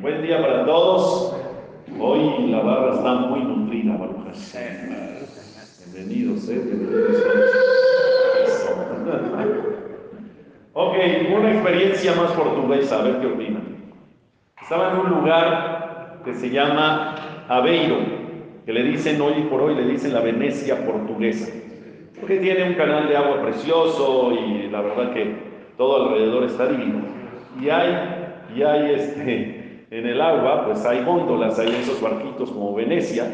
Buen día para todos. Hoy la barra está muy nutrida, Barujas. Bienvenidos, eh. Bienvenidos. ok, una experiencia más portuguesa, a ver qué opinan. Estaba en un lugar que se llama Aveiro, que le dicen hoy por hoy, le dicen la Venecia portuguesa, porque tiene un canal de agua precioso y la verdad que todo alrededor está divino. Y hay, y hay este, en el agua, pues hay góndolas, hay esos barquitos como Venecia,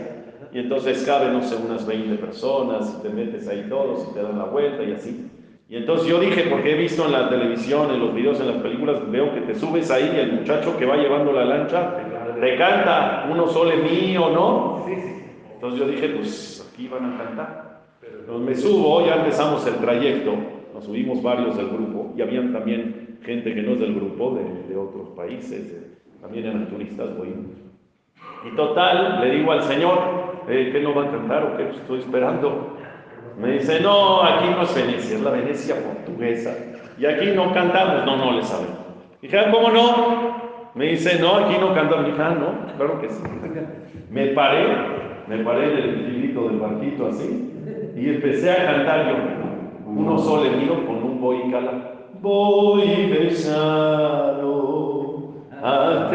y entonces caben, no sé, unas 20 personas, y te metes ahí todos y te dan la vuelta y así. Y entonces yo dije, porque he visto en la televisión, en los videos, en las películas, veo que te subes ahí y el muchacho que va llevando la lancha te canta uno sole mío, ¿no? Entonces yo dije, pues aquí van a cantar. Me subo, ya empezamos el trayecto, nos subimos varios del grupo y habían también gente que no es del grupo, de, de otros países, también eran turistas buenos. Y total, le digo al Señor, eh, ¿qué no va a cantar o qué estoy esperando? Me dice, no, aquí no es Venecia, es la Venecia portuguesa. Y aquí no cantamos, no, no le sabemos. Dije, ah, ¿cómo no? Me dice, no, aquí no cantamos. Dije, ah, no, claro que sí. Me paré, me paré en el filito del barquito así, y empecé a cantar yo, uno solo mío con un boy cala. Voy besado a.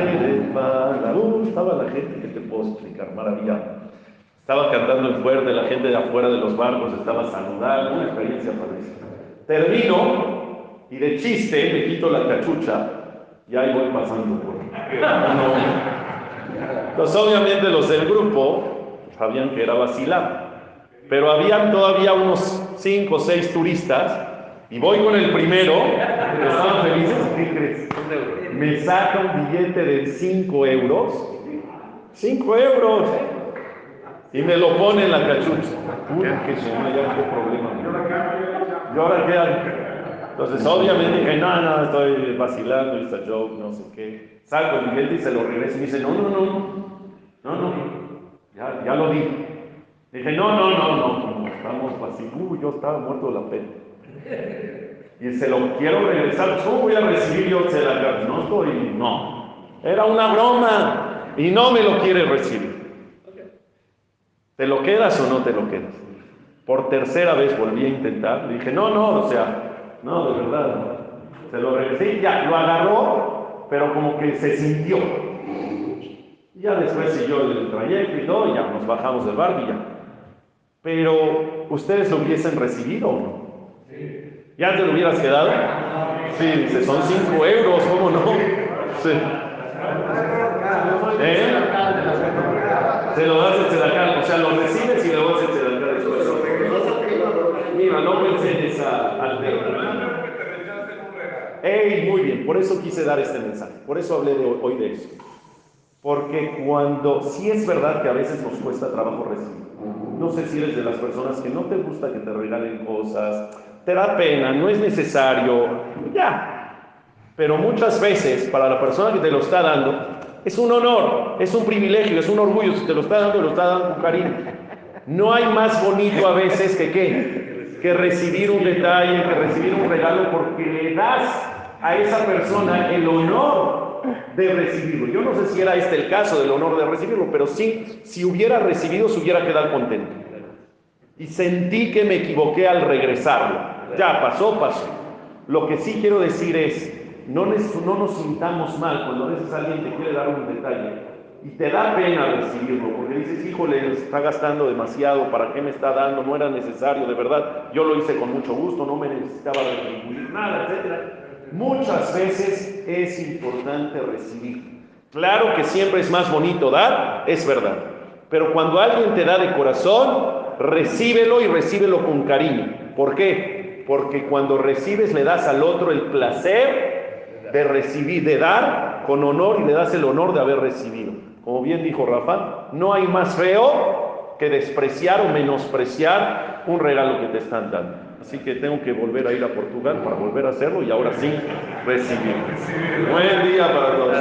Uh, estaba la gente, que te puedo explicar? Maravilla. Estaba cantando en fuerte, la gente de afuera de los barcos estaba saludando, una experiencia padrísima. Termino y de chiste me quito la cachucha y ahí voy pasando por. Entonces, obviamente, los del grupo sabían que era vacilar, pero habían todavía unos cinco o seis turistas y voy con el primero, que estaban felices. Me saca un billete de 5 euros. 5 euros. Y me lo pone en la cachucha. Uy, que se me qué problema. ¿Y ahora qué? Entonces, obviamente dije, no, no, estoy vacilando, it's a joke, no sé qué. Saco el billete y se lo regreso y me dice, no, no, no, no, no, ya, ya lo di. Dije, no, no, no, no, estamos vacilando, Uy, yo estaba muerto de la pena. Y se lo quiero regresar, ¿cómo voy a recibir yo se la No estoy, no. Era una broma y no me lo quiere recibir. ¿Te lo quedas o no te lo quedas? Por tercera vez volví a intentar. Dije, no, no, o sea, no, de verdad. Se lo regresé ya, lo agarró, pero como que se sintió. Y ya después siguió el trayecto y todo, y ya nos bajamos del barco y ya. Pero, ¿ustedes lo hubiesen recibido o no? ¿Ya te lo hubieras quedado? Sí, dice, son 5 euros, ¿cómo no? Sí. ¿Eh? Se lo das el acá, o sea, lo recibes y lo das el acá después. Mira, no pensé en esa alternativa. ¡Ey! Muy bien, por eso quise dar este mensaje, por eso hablé hoy de eso. Porque cuando, sí es verdad que a veces nos cuesta trabajo recibir. No sé si eres de las personas que no te gusta que te regalen cosas, te da pena, no es necesario, ya. Pero muchas veces para la persona que te lo está dando, es un honor, es un privilegio, es un orgullo. Si te lo está dando, lo está dando con cariño. No hay más bonito a veces que qué, que recibir un detalle, que recibir un regalo, porque le das a esa persona el honor de recibirlo. Yo no sé si era este el caso del honor de recibirlo, pero sí, si hubiera recibido, se hubiera quedado contento. Y sentí que me equivoqué al regresarlo. Ya pasó, pasó. Lo que sí quiero decir es, no, no nos sintamos mal cuando a alguien te quiere dar un detalle y te da pena recibirlo, porque dices, híjole, está gastando demasiado, ¿para qué me está dando? No era necesario, de verdad, yo lo hice con mucho gusto, no me necesitaba retribuir nada, etc. Muchas veces es importante recibir. Claro que siempre es más bonito dar, es verdad, pero cuando alguien te da de corazón, recíbelo y recíbelo con cariño. ¿Por qué? porque cuando recibes le das al otro el placer de recibir, de dar con honor y le das el honor de haber recibido. Como bien dijo Rafa, no hay más feo que despreciar o menospreciar un regalo que te están dando. Así que tengo que volver a ir a Portugal para volver a hacerlo y ahora sí recibir. Buen día para todos.